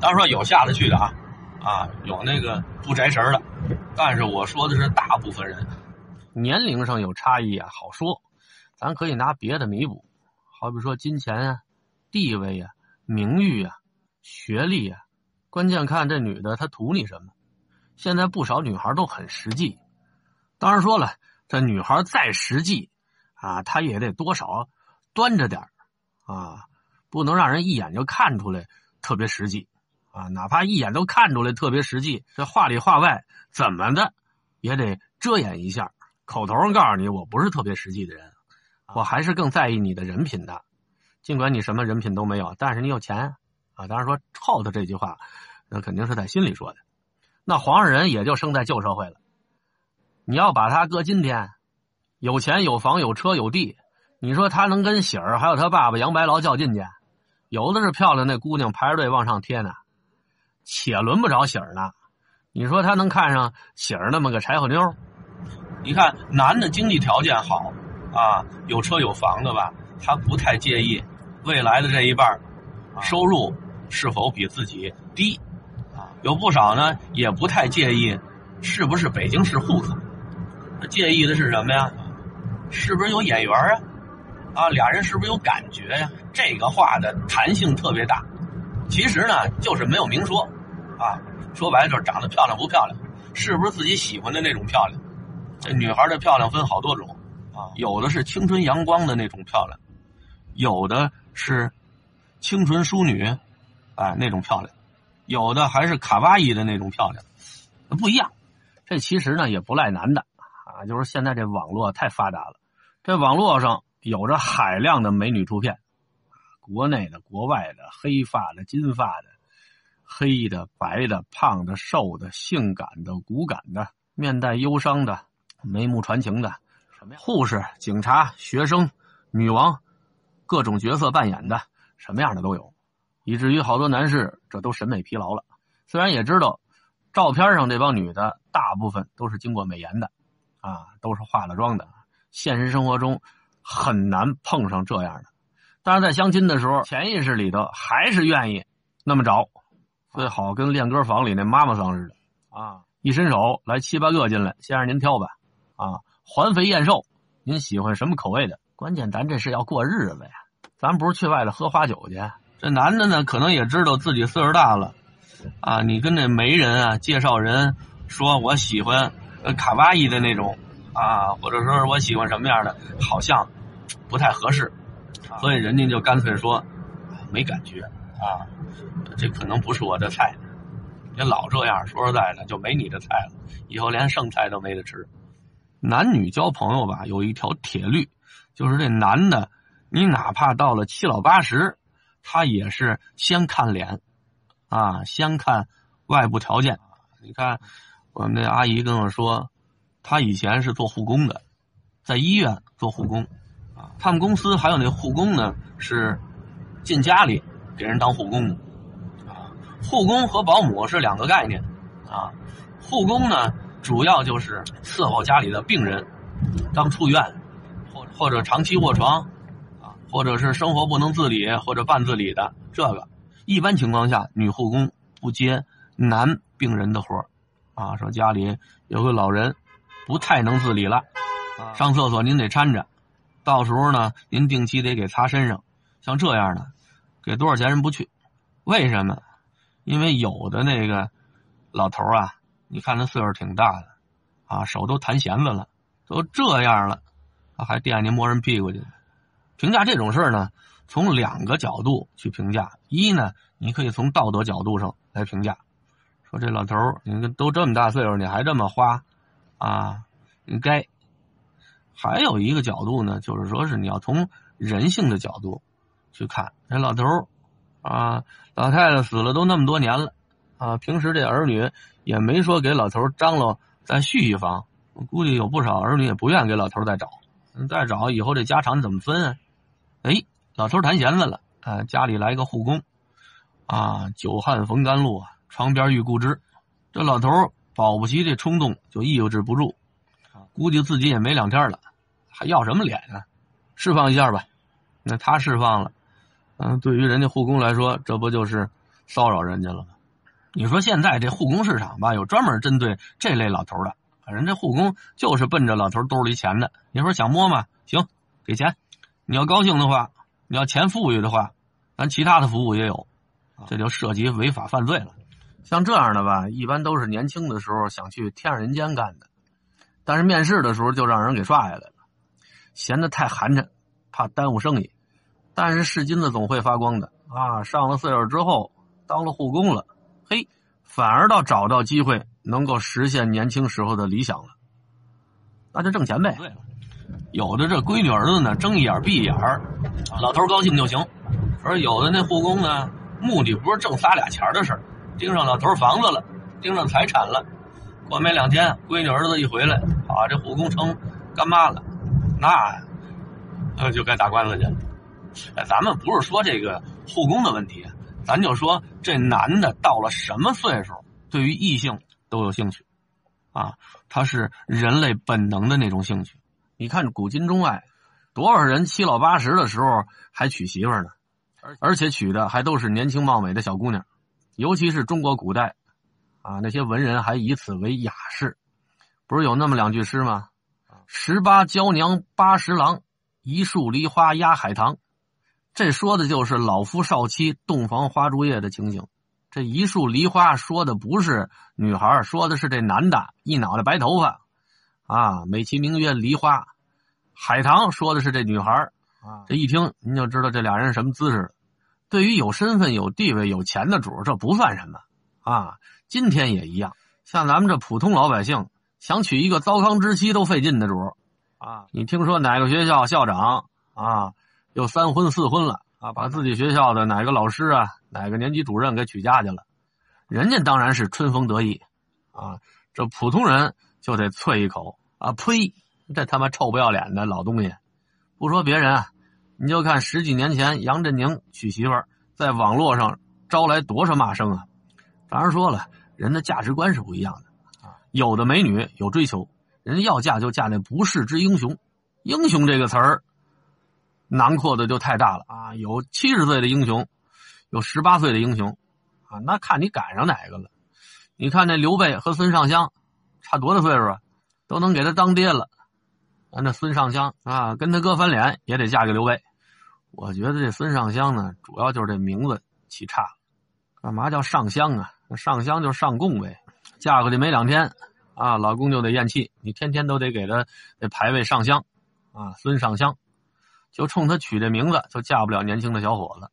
当然说有下得去的啊，啊，有那个不摘神的，但是我说的是大部分人，年龄上有差异啊，好说，咱可以拿别的弥补，好比说金钱啊、地位啊、名誉啊、学历啊，关键看这女的她图你什么。现在不少女孩都很实际，当然说了，这女孩再实际啊，她也得多少端着点啊，不能让人一眼就看出来特别实际啊，哪怕一眼都看出来特别实际，这话里话外怎么的也得遮掩一下，口头上告诉你我不是特别实际的人，我还是更在意你的人品的，尽管你什么人品都没有，但是你有钱啊。当然说臭的这句话，那肯定是在心里说的。那黄上人也就生在旧社会了。你要把他搁今天，有钱有房有车有地，你说他能跟喜儿还有他爸爸杨白劳较劲去？有的是漂亮那姑娘排着队往上贴呢，且轮不着喜儿呢。你说他能看上喜儿那么个柴火妞？你看男的经济条件好啊，有车有房的吧，他不太介意未来的这一半收入是否比自己低。有不少呢，也不太介意是不是北京市户口，他介意的是什么呀？是不是有眼缘啊？啊，俩人是不是有感觉呀？这个话的弹性特别大。其实呢，就是没有明说，啊，说白了就是长得漂亮不漂亮，是不是自己喜欢的那种漂亮？这女孩的漂亮分好多种啊，有的是青春阳光的那种漂亮，有的是清纯淑女，哎，那种漂亮。有的还是卡哇伊的那种漂亮，不一样。这其实呢也不赖男的啊，就是现在这网络太发达了，这网络上有着海量的美女图片，国内的、国外的，黑发的、金发的，黑的、白的、胖的、瘦的、性感的、骨感的，面带忧伤的，眉目传情的，什么呀？护士、警察、学生、女王，各种角色扮演的，什么样的都有。以至于好多男士这都审美疲劳了。虽然也知道，照片上这帮女的大部分都是经过美颜的，啊，都是化了妆的。现实生活中很难碰上这样的。但是在相亲的时候，潜意识里头还是愿意那么找，最好跟练歌房里那妈妈桑似的，啊，一伸手来七八个进来，先生您挑吧，啊，环肥燕瘦，您喜欢什么口味的？关键咱这是要过日子呀，咱不是去外头喝花酒去。这男的呢，可能也知道自己岁数大了，啊，你跟这媒人啊、介绍人说，我喜欢卡哇伊的那种啊，或者说是我喜欢什么样的，好像不太合适，所以人家就干脆说没感觉啊，这可能不是我的菜。你老这样，说实在的，就没你的菜了，以后连剩菜都没得吃。男女交朋友吧，有一条铁律，就是这男的，你哪怕到了七老八十。他也是先看脸，啊，先看外部条件。你看，我们那阿姨跟我说，她以前是做护工的，在医院做护工，他们公司还有那护工呢，是进家里给人当护工，啊，护工和保姆是两个概念，啊，护工呢主要就是伺候家里的病人，刚出院，或或者长期卧床。或者是生活不能自理或者半自理的，这个一般情况下女护工不接男病人的活啊，说家里有个老人不太能自理了，上厕所您得搀着，到时候呢您定期得给擦身上，像这样的，给多少钱人不去？为什么？因为有的那个老头啊，你看他岁数挺大的，啊手都弹弦子了，都这样了，还惦记摸人屁股去。评价这种事儿呢，从两个角度去评价。一呢，你可以从道德角度上来评价，说这老头，你都这么大岁数，你还这么花，啊，你该。还有一个角度呢，就是说是你要从人性的角度去看，这老头，啊，老太太死了都那么多年了，啊，平时这儿女也没说给老头张罗再续一房，我估计有不少儿女也不愿给老头再找，再找以后这家产怎么分啊？哎，老头弹弦子了，啊，家里来一个护工，啊，久旱逢甘露啊，床边遇故知，这老头保不齐这冲动就抑制不住，估计自己也没两天了，还要什么脸啊？释放一下吧，那他释放了，嗯，对于人家护工来说，这不就是骚扰人家了吗。你说现在这护工市场吧，有专门针对这类老头的，人这护工就是奔着老头兜里钱的。你说想摸吗？行，给钱。你要高兴的话，你要钱富裕的话，咱其他的服务也有。这就涉及违法犯罪了。像这样的吧，一般都是年轻的时候想去天上人间干的，但是面试的时候就让人给刷下来了，嫌得太寒碜，怕耽误生意。但是是金子总会发光的啊！上了岁数之后，当了护工了。嘿，反而倒找到机会，能够实现年轻时候的理想了，那就挣钱呗。对了，有的这闺女儿子呢，睁一眼闭一眼老头高兴就行；而有的那护工呢，目的不是挣仨俩钱的事盯上老头房子了，盯上财产了。过没两天，闺女儿子一回来，啊，这护工成干妈了，那，那就该打官司去了。哎，咱们不是说这个护工的问题。咱就说这男的到了什么岁数，对于异性都有兴趣，啊，他是人类本能的那种兴趣。你看古今中外，多少人七老八十的时候还娶媳妇呢，而且娶的还都是年轻貌美的小姑娘。尤其是中国古代，啊，那些文人还以此为雅士。不是有那么两句诗吗？十八娇娘八十郎，一树梨花压海棠。这说的就是老夫少妻洞房花烛夜的情景。这一树梨花说的不是女孩，说的是这男的，一脑袋白头发，啊，美其名曰梨花。海棠说的是这女孩，啊，这一听您就知道这俩人什么姿势了。对于有身份、有地位、有钱的主，这不算什么啊。今天也一样，像咱们这普通老百姓，想娶一个糟糠之妻都费劲的主，啊，你听说哪个学校校长啊？又三婚四婚了啊！把自己学校的哪个老师啊、哪个年级主任给娶嫁去了，人家当然是春风得意啊！这普通人就得啐一口啊！呸！这他妈臭不要脸的老东西！不说别人啊，你就看十几年前杨振宁娶媳妇儿，在网络上招来多少骂声啊！当然说了，人的价值观是不一样的啊！有的美女有追求，人要嫁就嫁那不世之英雄。英雄这个词儿。囊括的就太大了啊！有七十岁的英雄，有十八岁的英雄，啊，那看你赶上哪个了。你看那刘备和孙尚香，差多大岁数啊？都能给他当爹了。啊，那孙尚香啊，跟他哥翻脸也得嫁给刘备。我觉得这孙尚香呢，主要就是这名字起差了。干嘛叫上香啊？上香就是上供呗。嫁过去没两天，啊，老公就得咽气，你天天都得给他这牌位上香，啊，孙尚香。就冲他取这名字，就嫁不了年轻的小伙子。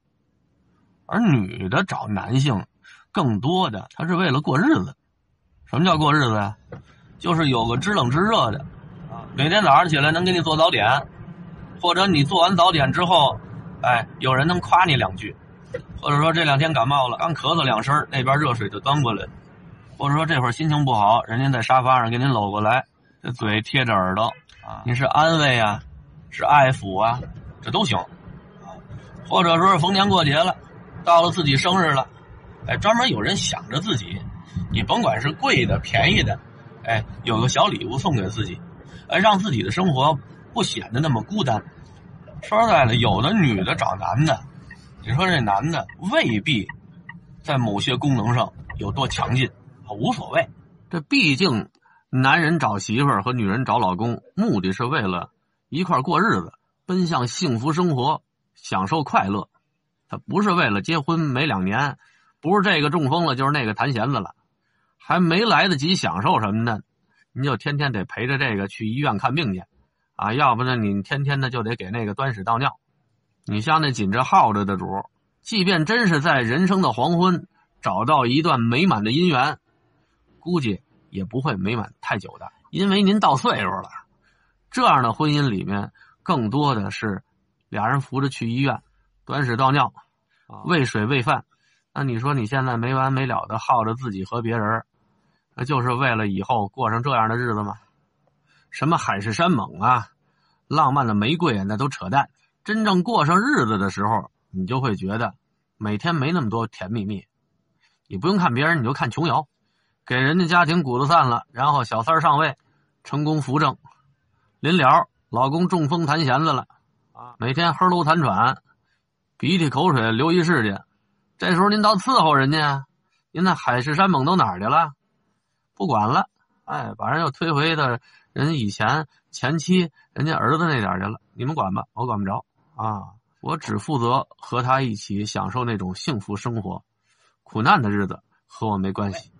而女的找男性，更多的她是为了过日子。什么叫过日子呀？就是有个知冷知热的，啊每天早上起来能给你做早点，或者你做完早点之后，哎，有人能夸你两句，或者说这两天感冒了，刚咳嗽两声，那边热水就端过来，或者说这会儿心情不好，人家在沙发上给您搂过来，这嘴贴着耳朵啊，你是安慰啊。是爱抚啊，这都行，啊，或者说是逢年过节了，到了自己生日了，哎，专门有人想着自己，你甭管是贵的便宜的，哎，有个小礼物送给自己，哎，让自己的生活不显得那么孤单。说实在的，有的女的找男的，你说这男的未必在某些功能上有多强劲，无所谓。这毕竟男人找媳妇儿和女人找老公，目的是为了。一块过日子，奔向幸福生活，享受快乐。他不是为了结婚没两年，不是这个中风了，就是那个弹弦子了，还没来得及享受什么呢，你就天天得陪着这个去医院看病去，啊，要不呢你天天的就得给那个端屎倒尿。你像那紧着耗着的主，即便真是在人生的黄昏找到一段美满的姻缘，估计也不会美满太久的，因为您到岁数了。这样的婚姻里面，更多的是俩人扶着去医院，端屎倒尿，喂水喂饭。那你说你现在没完没了的耗着自己和别人，那就是为了以后过上这样的日子吗？什么海誓山盟啊，浪漫的玫瑰那都扯淡。真正过上日子的时候，你就会觉得每天没那么多甜蜜蜜。你不用看别人，你就看琼瑶，给人家家庭鼓捣散了，然后小三上位，成功扶正。临了，老公中风弹弦子了，啊，每天呵噜痰喘，鼻涕口水流一世界，这时候您倒伺候人家，您那海誓山盟都哪儿去了？不管了，哎，把人又推回到人以前前妻人家儿子那点去了。你们管吧，我管不着啊！我只负责和他一起享受那种幸福生活，苦难的日子和我没关系。